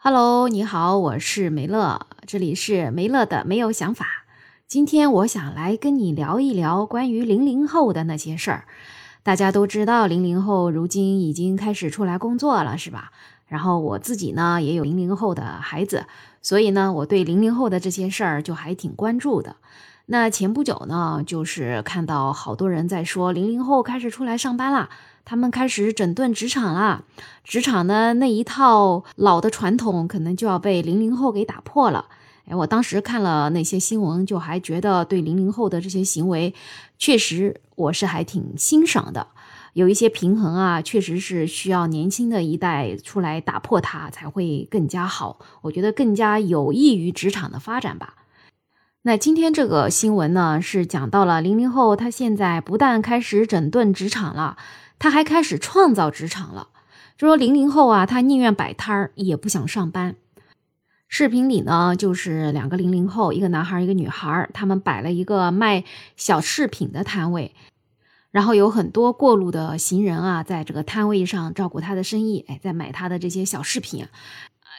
Hello，你好，我是梅乐，这里是梅乐的没有想法。今天我想来跟你聊一聊关于零零后的那些事儿。大家都知道，零零后如今已经开始出来工作了，是吧？然后我自己呢也有零零后的孩子，所以呢我对零零后的这些事儿就还挺关注的。那前不久呢，就是看到好多人在说零零后开始出来上班啦，他们开始整顿职场啦，职场的那一套老的传统可能就要被零零后给打破了。哎，我当时看了那些新闻，就还觉得对零零后的这些行为，确实我是还挺欣赏的。有一些平衡啊，确实是需要年轻的一代出来打破它，才会更加好。我觉得更加有益于职场的发展吧。那今天这个新闻呢，是讲到了零零后，他现在不但开始整顿职场了，他还开始创造职场了。就说零零后啊，他宁愿摆摊儿，也不想上班。视频里呢，就是两个零零后，一个男孩，一个女孩，他们摆了一个卖小饰品的摊位，然后有很多过路的行人啊，在这个摊位上照顾他的生意，哎，在买他的这些小饰品。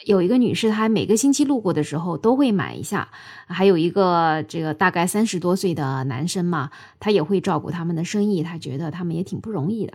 有一个女士，她每个星期路过的时候都会买一下，还有一个这个大概三十多岁的男生嘛，他也会照顾他们的生意，他觉得他们也挺不容易的。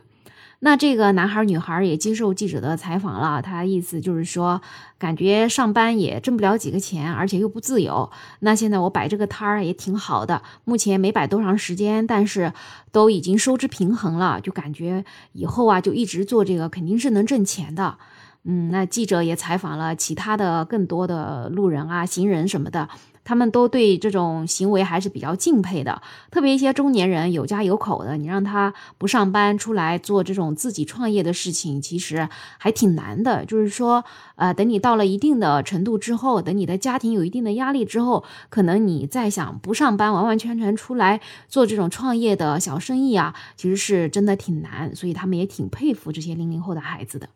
那这个男孩女孩也接受记者的采访了，他意思就是说，感觉上班也挣不了几个钱，而且又不自由。那现在我摆这个摊儿也挺好的，目前没摆多长时间，但是都已经收支平衡了，就感觉以后啊就一直做这个肯定是能挣钱的。嗯，那记者也采访了其他的更多的路人啊、行人什么的，他们都对这种行为还是比较敬佩的。特别一些中年人有家有口的，你让他不上班出来做这种自己创业的事情，其实还挺难的。就是说，呃，等你到了一定的程度之后，等你的家庭有一定的压力之后，可能你再想不上班，完完全全出来做这种创业的小生意啊，其实是真的挺难。所以他们也挺佩服这些零零后的孩子的。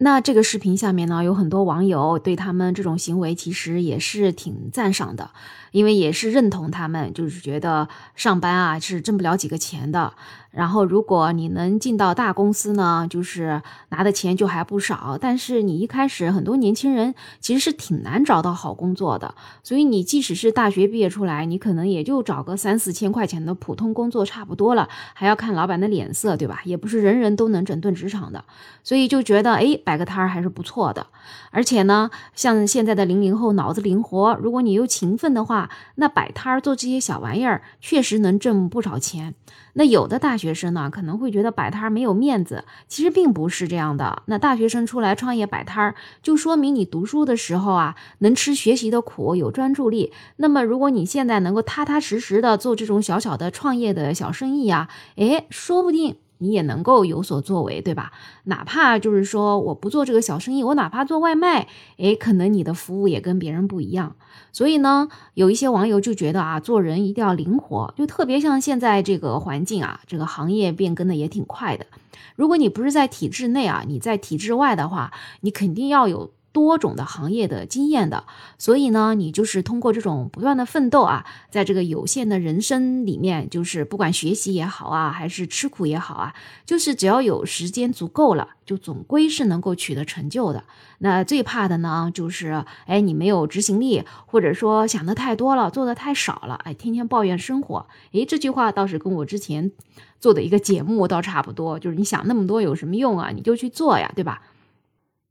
那这个视频下面呢，有很多网友对他们这种行为其实也是挺赞赏的，因为也是认同他们，就是觉得上班啊是挣不了几个钱的。然后，如果你能进到大公司呢，就是拿的钱就还不少。但是你一开始很多年轻人其实是挺难找到好工作的，所以你即使是大学毕业出来，你可能也就找个三四千块钱的普通工作差不多了，还要看老板的脸色，对吧？也不是人人都能整顿职场的，所以就觉得哎，摆个摊儿还是不错的。而且呢，像现在的零零后脑子灵活，如果你又勤奋的话，那摆摊儿做这些小玩意儿确实能挣不少钱。那有的大学生呢，可能会觉得摆摊儿没有面子，其实并不是这样的。那大学生出来创业摆摊儿，就说明你读书的时候啊，能吃学习的苦，有专注力。那么如果你现在能够踏踏实实的做这种小小的创业的小生意啊，诶，说不定。你也能够有所作为，对吧？哪怕就是说我不做这个小生意，我哪怕做外卖，诶，可能你的服务也跟别人不一样。所以呢，有一些网友就觉得啊，做人一定要灵活，就特别像现在这个环境啊，这个行业变更的也挺快的。如果你不是在体制内啊，你在体制外的话，你肯定要有。多种的行业的经验的，所以呢，你就是通过这种不断的奋斗啊，在这个有限的人生里面，就是不管学习也好啊，还是吃苦也好啊，就是只要有时间足够了，就总归是能够取得成就的。那最怕的呢，就是哎，你没有执行力，或者说想的太多了，做的太少了，哎，天天抱怨生活。哎，这句话倒是跟我之前做的一个节目倒差不多，就是你想那么多有什么用啊？你就去做呀，对吧？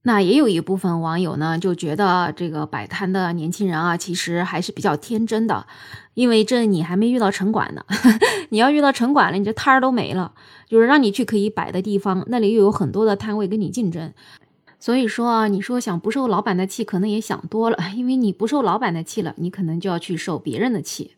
那也有一部分网友呢，就觉得这个摆摊的年轻人啊，其实还是比较天真的，因为这你还没遇到城管呢，你要遇到城管了，你这摊儿都没了，就是让你去可以摆的地方，那里又有很多的摊位跟你竞争，所以说啊，你说想不受老板的气，可能也想多了，因为你不受老板的气了，你可能就要去受别人的气。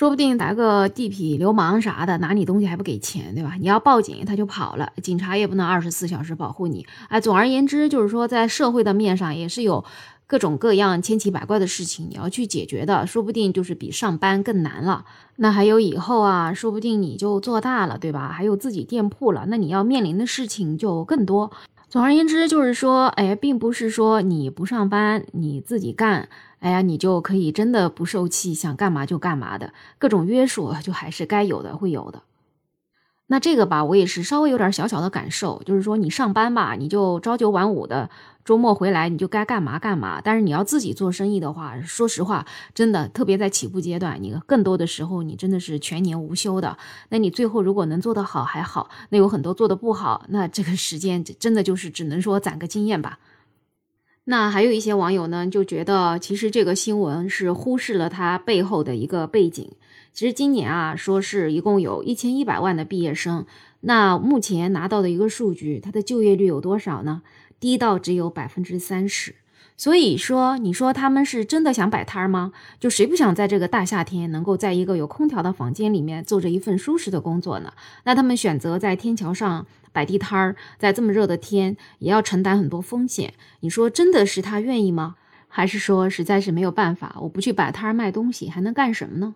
说不定来个地痞流氓啥的，拿你东西还不给钱，对吧？你要报警，他就跑了，警察也不能二十四小时保护你。哎，总而言之，就是说，在社会的面上也是有各种各样千奇百怪的事情你要去解决的，说不定就是比上班更难了。那还有以后啊，说不定你就做大了，对吧？还有自己店铺了，那你要面临的事情就更多。总而言之，就是说，哎，并不是说你不上班，你自己干，哎呀，你就可以真的不受气，想干嘛就干嘛的，各种约束就还是该有的，会有的。那这个吧，我也是稍微有点小小的感受，就是说你上班吧，你就朝九晚五的，周末回来你就该干嘛干嘛。但是你要自己做生意的话，说实话，真的特别在起步阶段，你更多的时候你真的是全年无休的。那你最后如果能做得好还好，那有很多做得不好，那这个时间真的就是只能说攒个经验吧。那还有一些网友呢，就觉得其实这个新闻是忽视了它背后的一个背景。其实今年啊，说是一共有一千一百万的毕业生，那目前拿到的一个数据，它的就业率有多少呢？低到只有百分之三十。所以说，你说他们是真的想摆摊儿吗？就谁不想在这个大夏天，能够在一个有空调的房间里面做着一份舒适的工作呢？那他们选择在天桥上摆地摊儿，在这么热的天，也要承担很多风险。你说真的是他愿意吗？还是说实在是没有办法？我不去摆摊儿卖东西，还能干什么呢？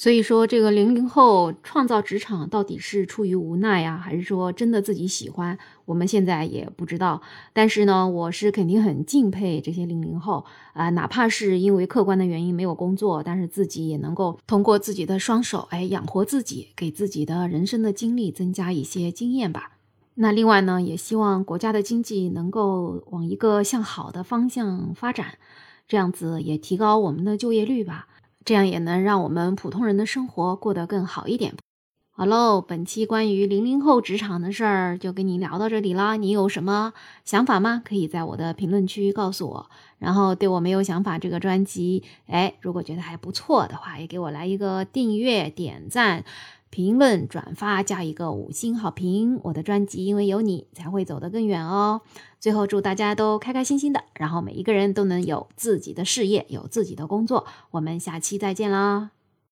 所以说，这个零零后创造职场到底是出于无奈呀，还是说真的自己喜欢？我们现在也不知道。但是呢，我是肯定很敬佩这些零零后啊，哪怕是因为客观的原因没有工作，但是自己也能够通过自己的双手，哎，养活自己，给自己的人生的经历增加一些经验吧。那另外呢，也希望国家的经济能够往一个向好的方向发展，这样子也提高我们的就业率吧。这样也能让我们普通人的生活过得更好一点。好喽，本期关于零零后职场的事儿就跟你聊到这里啦。你有什么想法吗？可以在我的评论区告诉我。然后对我没有想法这个专辑，哎，如果觉得还不错的话，也给我来一个订阅、点赞。评论、转发加一个五星好评，我的专辑因为有你才会走得更远哦。最后祝大家都开开心心的，然后每一个人都能有自己的事业，有自己的工作。我们下期再见啦！